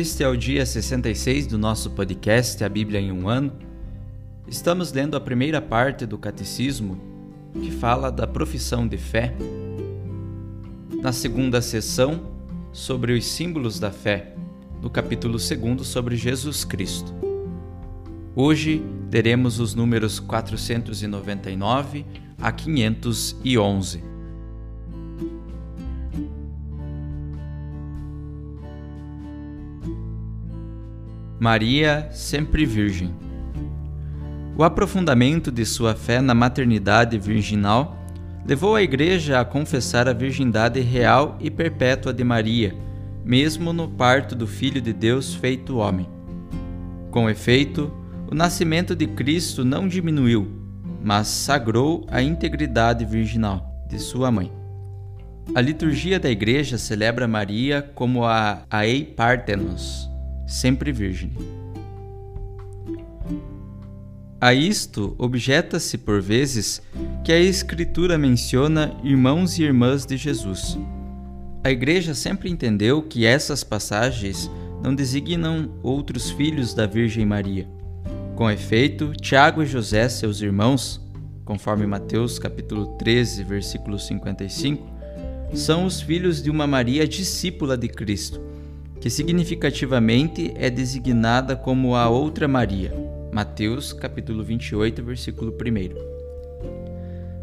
Este é o dia 66 do nosso podcast A Bíblia em um Ano. Estamos lendo a primeira parte do Catecismo que fala da profissão de fé. Na segunda sessão, sobre os símbolos da fé, no capítulo 2 sobre Jesus Cristo. Hoje teremos os números 499 a 511. Maria, sempre Virgem. O aprofundamento de sua fé na maternidade virginal levou a Igreja a confessar a virgindade real e perpétua de Maria, mesmo no parto do Filho de Deus feito homem. Com efeito, o nascimento de Cristo não diminuiu, mas sagrou a integridade virginal de sua mãe. A liturgia da Igreja celebra Maria como a Aei Partenos, sempre virgem. A isto objeta-se por vezes que a Escritura menciona irmãos e irmãs de Jesus. A Igreja sempre entendeu que essas passagens não designam outros filhos da Virgem Maria. Com efeito, Tiago e José, seus irmãos, conforme Mateus capítulo 13, versículo 55, são os filhos de uma Maria discípula de Cristo, que significativamente é designada como a outra Maria Mateus capítulo 28, versículo 1.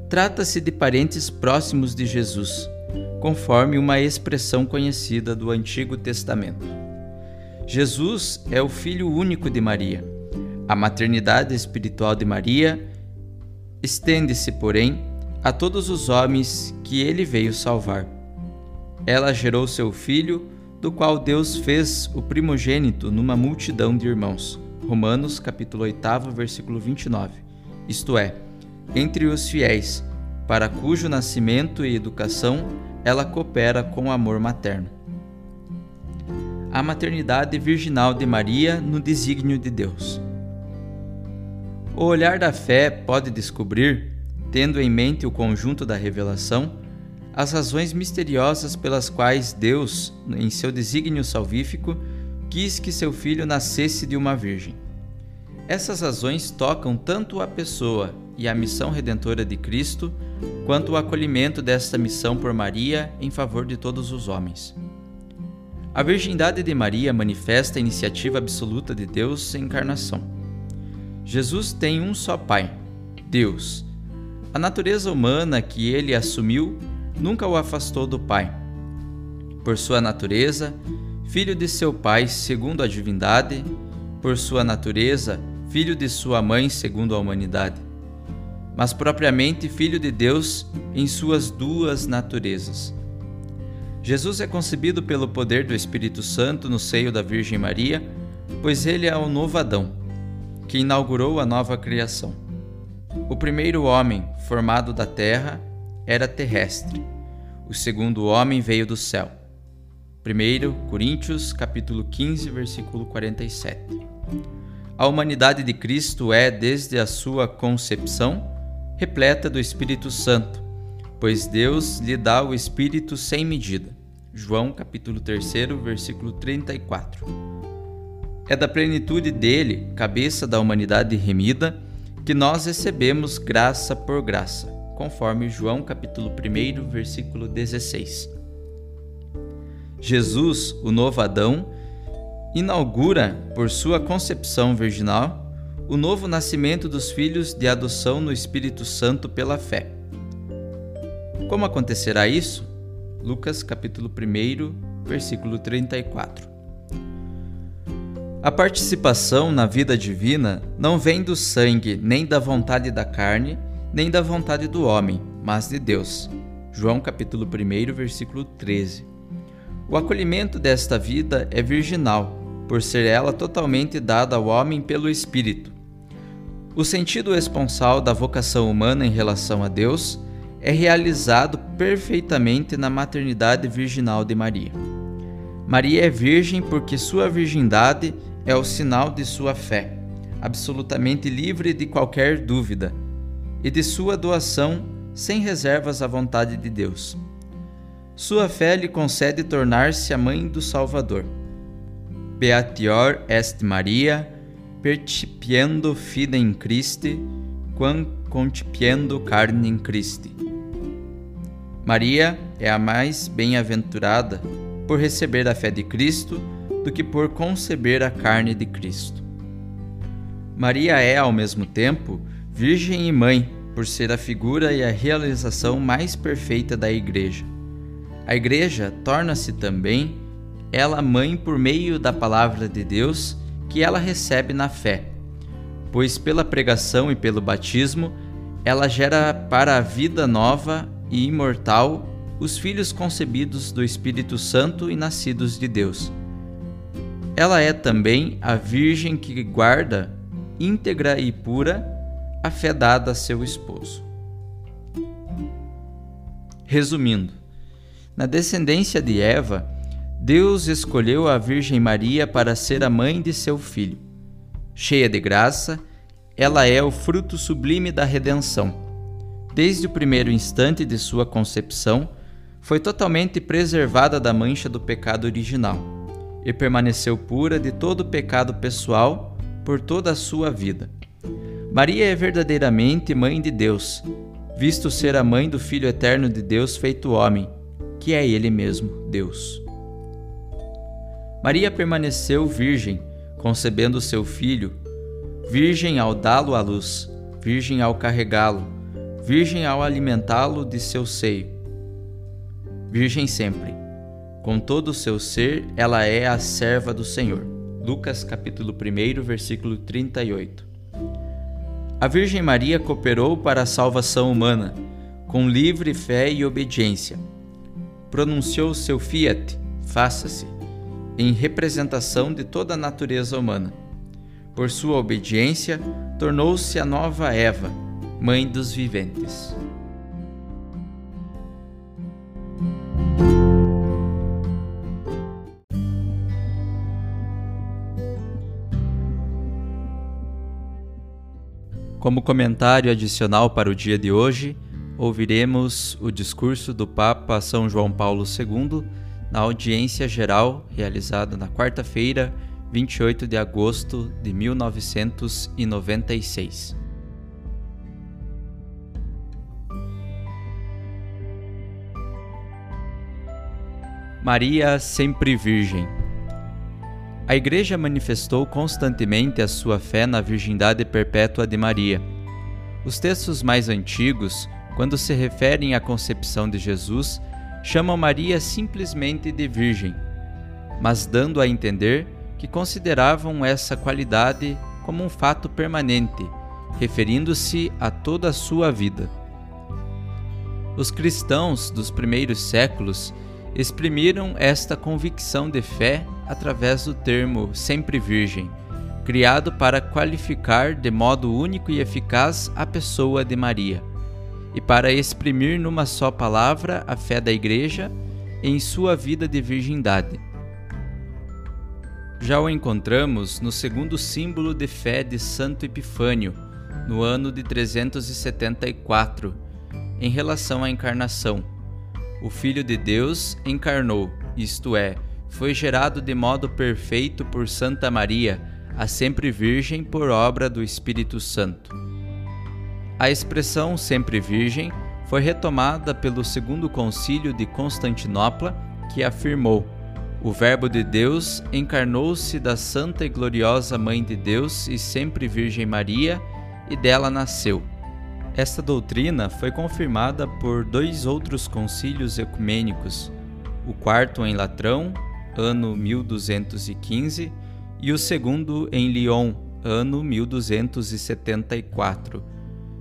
Trata-se de parentes próximos de Jesus, conforme uma expressão conhecida do Antigo Testamento. Jesus é o filho único de Maria. A maternidade espiritual de Maria estende-se, porém, a todos os homens que ele veio salvar. Ela gerou seu filho, do qual Deus fez o primogênito numa multidão de irmãos Romanos capítulo 8, versículo 29. Isto é, entre os fiéis, para cujo nascimento e educação ela coopera com o amor materno. A maternidade virginal de Maria no desígnio de Deus. O olhar da fé pode descobrir, tendo em mente o conjunto da revelação, as razões misteriosas pelas quais Deus, em seu desígnio salvífico, quis que seu filho nascesse de uma virgem. Essas razões tocam tanto a pessoa e a missão redentora de Cristo, quanto o acolhimento desta missão por Maria em favor de todos os homens. A virgindade de Maria manifesta a iniciativa absoluta de Deus em encarnação. Jesus tem um só Pai, Deus. A natureza humana que ele assumiu nunca o afastou do Pai. Por sua natureza, filho de seu Pai segundo a divindade, por sua natureza, filho de sua mãe segundo a humanidade, mas propriamente filho de Deus em suas duas naturezas. Jesus é concebido pelo poder do Espírito Santo no seio da Virgem Maria, pois ele é o novo Adão, que inaugurou a nova criação. O primeiro homem, formado da terra, era terrestre. O segundo homem veio do céu. 1 Coríntios capítulo 15, versículo 47. A humanidade de Cristo é, desde a sua concepção, repleta do Espírito Santo, pois Deus lhe dá o Espírito sem medida. João capítulo 3, versículo 34. É da plenitude dele, cabeça da humanidade remida, que nós recebemos graça por graça. Conforme João capítulo 1, versículo 16. Jesus, o novo Adão, inaugura, por sua concepção virginal, o novo nascimento dos filhos de adoção no Espírito Santo pela fé. Como acontecerá isso? Lucas capítulo 1, versículo 34. A participação na vida divina não vem do sangue, nem da vontade da carne, nem da vontade do homem, mas de Deus. João capítulo 1, versículo 13. O acolhimento desta vida é virginal, por ser ela totalmente dada ao homem pelo Espírito. O sentido esponsal da vocação humana em relação a Deus é realizado perfeitamente na maternidade virginal de Maria. Maria é virgem porque sua virgindade é o sinal de sua fé, absolutamente livre de qualquer dúvida, e de sua doação sem reservas à vontade de Deus. Sua fé lhe concede tornar-se a mãe do Salvador. Beatior est Maria, percipiendo fidem Christi, quam concipiendo carnem Christi. Maria é a mais bem-aventurada por receber a fé de Cristo do que por conceber a carne de Cristo. Maria é, ao mesmo tempo, Virgem e Mãe, por ser a figura e a realização mais perfeita da Igreja. A Igreja torna-se também ela mãe por meio da palavra de Deus que ela recebe na fé, pois pela pregação e pelo batismo ela gera para a vida nova e imortal os filhos concebidos do Espírito Santo e nascidos de Deus. Ela é também a Virgem que guarda, íntegra e pura, a fé dada a seu esposo. Resumindo, na descendência de Eva, Deus escolheu a Virgem Maria para ser a mãe de seu filho. Cheia de graça, ela é o fruto sublime da redenção. Desde o primeiro instante de sua concepção, foi totalmente preservada da mancha do pecado original e permaneceu pura de todo pecado pessoal por toda a sua vida. Maria é verdadeiramente mãe de Deus, visto ser a mãe do Filho eterno de Deus feito homem, que é Ele mesmo, Deus. Maria permaneceu virgem, concebendo seu filho, virgem ao dá-lo à luz, virgem ao carregá-lo, virgem ao alimentá-lo de seu seio. Virgem sempre com todo o seu ser, ela é a serva do Senhor. Lucas capítulo 1, versículo 38. A Virgem Maria cooperou para a salvação humana, com livre fé e obediência. Pronunciou seu fiat, faça-se, em representação de toda a natureza humana. Por sua obediência, tornou-se a nova Eva, mãe dos viventes. Como comentário adicional para o dia de hoje, ouviremos o discurso do Papa São João Paulo II na audiência geral realizada na quarta-feira, 28 de agosto de 1996. Maria sempre Virgem. A Igreja manifestou constantemente a sua fé na virgindade perpétua de Maria. Os textos mais antigos, quando se referem à concepção de Jesus, chamam Maria simplesmente de Virgem, mas dando a entender que consideravam essa qualidade como um fato permanente, referindo-se a toda a sua vida. Os cristãos dos primeiros séculos exprimiram esta convicção de fé através do termo sempre virgem, criado para qualificar de modo único e eficaz a pessoa de Maria, e para exprimir numa só palavra a fé da Igreja em sua vida de virgindade. Já o encontramos no segundo símbolo de fé de Santo Epifânio, no ano de 374, em relação à encarnação. O Filho de Deus encarnou, isto é, foi gerado de modo perfeito por Santa Maria, a sempre Virgem por obra do Espírito Santo. A expressão sempre Virgem foi retomada pelo Segundo Concílio de Constantinopla, que afirmou: O Verbo de Deus encarnou-se da Santa e Gloriosa Mãe de Deus e sempre Virgem Maria, e dela nasceu. Esta doutrina foi confirmada por dois outros concílios ecumênicos, o quarto em Latrão, ano 1215, e o segundo em Lyon, ano 1274,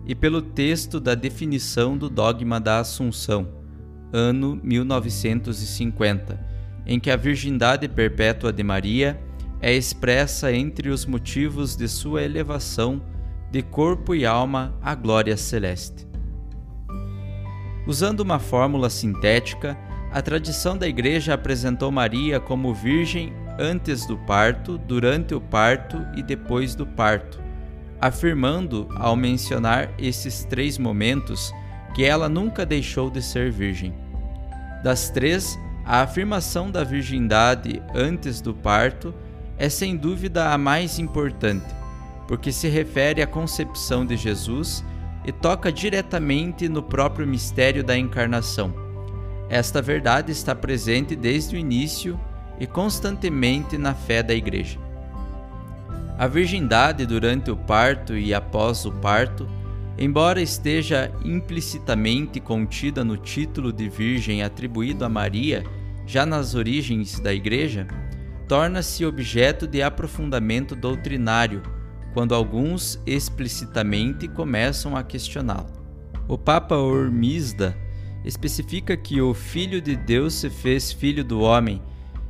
e pelo texto da definição do dogma da Assunção, ano 1950, em que a virgindade perpétua de Maria é expressa entre os motivos de sua elevação de corpo e alma à glória celeste. Usando uma fórmula sintética, a tradição da Igreja apresentou Maria como virgem antes do parto, durante o parto e depois do parto, afirmando, ao mencionar esses três momentos, que ela nunca deixou de ser virgem. Das três, a afirmação da virgindade antes do parto é sem dúvida a mais importante, porque se refere à concepção de Jesus e toca diretamente no próprio mistério da encarnação. Esta verdade está presente desde o início e constantemente na fé da Igreja. A virgindade durante o parto e após o parto, embora esteja implicitamente contida no título de Virgem atribuído a Maria já nas origens da Igreja, torna-se objeto de aprofundamento doutrinário quando alguns explicitamente começam a questioná-la. O Papa Ormisda especifica que o Filho de Deus se fez filho do homem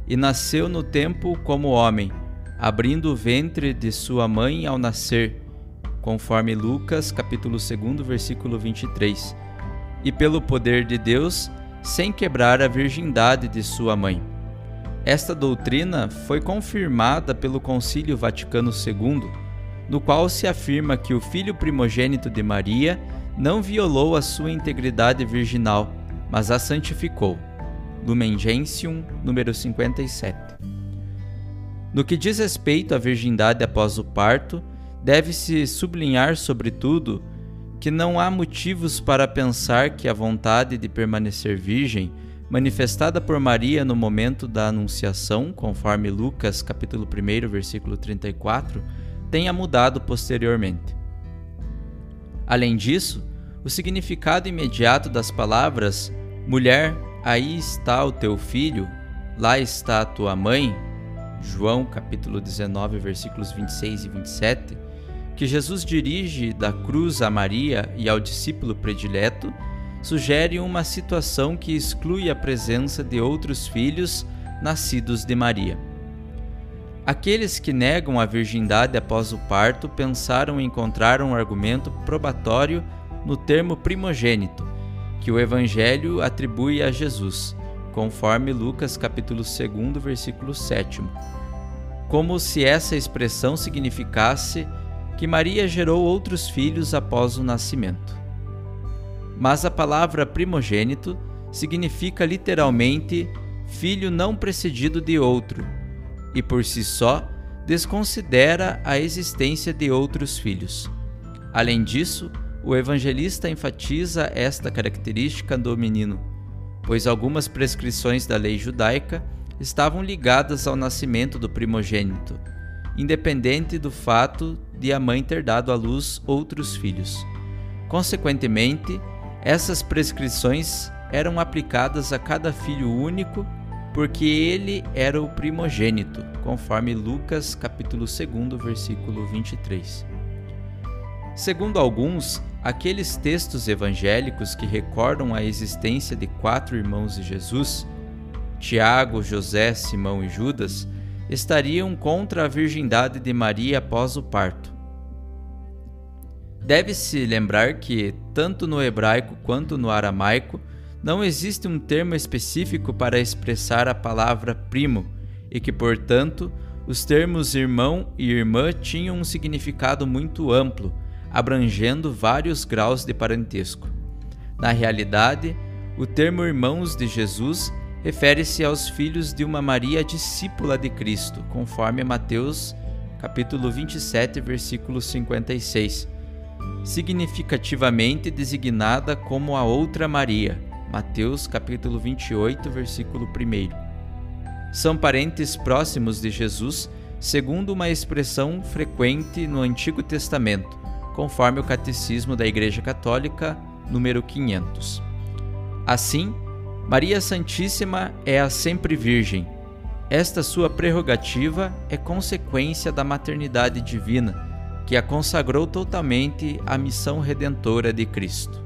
e nasceu no tempo como homem, abrindo o ventre de sua mãe ao nascer, conforme Lucas capítulo 2, versículo 23, e pelo poder de Deus, sem quebrar a virgindade de sua mãe. Esta doutrina foi confirmada pelo Concílio Vaticano II, no qual se afirma que o filho primogênito de Maria não violou a sua integridade virginal, mas a santificou. Lumen Gentium, número 57. No que diz respeito à virgindade após o parto, deve-se sublinhar, sobretudo, que não há motivos para pensar que a vontade de permanecer virgem, manifestada por Maria no momento da anunciação, conforme Lucas capítulo 1, versículo 34, tenha mudado posteriormente. Além disso, o significado imediato das palavras mulher, Aí está o teu filho, lá está a tua mãe. João capítulo 19, versículos 26 e 27, que Jesus dirige da cruz a Maria e ao discípulo predileto, sugere uma situação que exclui a presença de outros filhos nascidos de Maria. Aqueles que negam a virgindade após o parto pensaram encontrar um argumento probatório no termo primogênito, que o evangelho atribui a Jesus, conforme Lucas capítulo 2, versículo 7, como se essa expressão significasse que Maria gerou outros filhos após o nascimento. Mas a palavra primogênito significa literalmente filho não precedido de outro, e por si só desconsidera a existência de outros filhos. Além disso, o evangelista enfatiza esta característica do menino, pois algumas prescrições da lei judaica estavam ligadas ao nascimento do primogênito, independente do fato de a mãe ter dado à luz outros filhos. Consequentemente, essas prescrições eram aplicadas a cada filho único, porque ele era o primogênito, conforme Lucas capítulo 2, versículo 23. Segundo alguns, aqueles textos evangélicos que recordam a existência de quatro irmãos de Jesus, Tiago, José, Simão e Judas, estariam contra a virgindade de Maria após o parto. Deve-se lembrar que, tanto no hebraico quanto no aramaico, não existe um termo específico para expressar a palavra primo e que, portanto, os termos irmão e irmã tinham um significado muito amplo abrangendo vários graus de parentesco. Na realidade, o termo irmãos de Jesus refere-se aos filhos de uma Maria discípula de Cristo, conforme Mateus capítulo 27, versículo 56, significativamente designada como a outra Maria. Mateus capítulo 28, versículo 1. São parentes próximos de Jesus, segundo uma expressão frequente no Antigo Testamento, conforme o Catecismo da Igreja Católica, número 500. Assim, Maria Santíssima é a sempre Virgem. Esta sua prerrogativa é consequência da maternidade divina, que a consagrou totalmente à missão redentora de Cristo.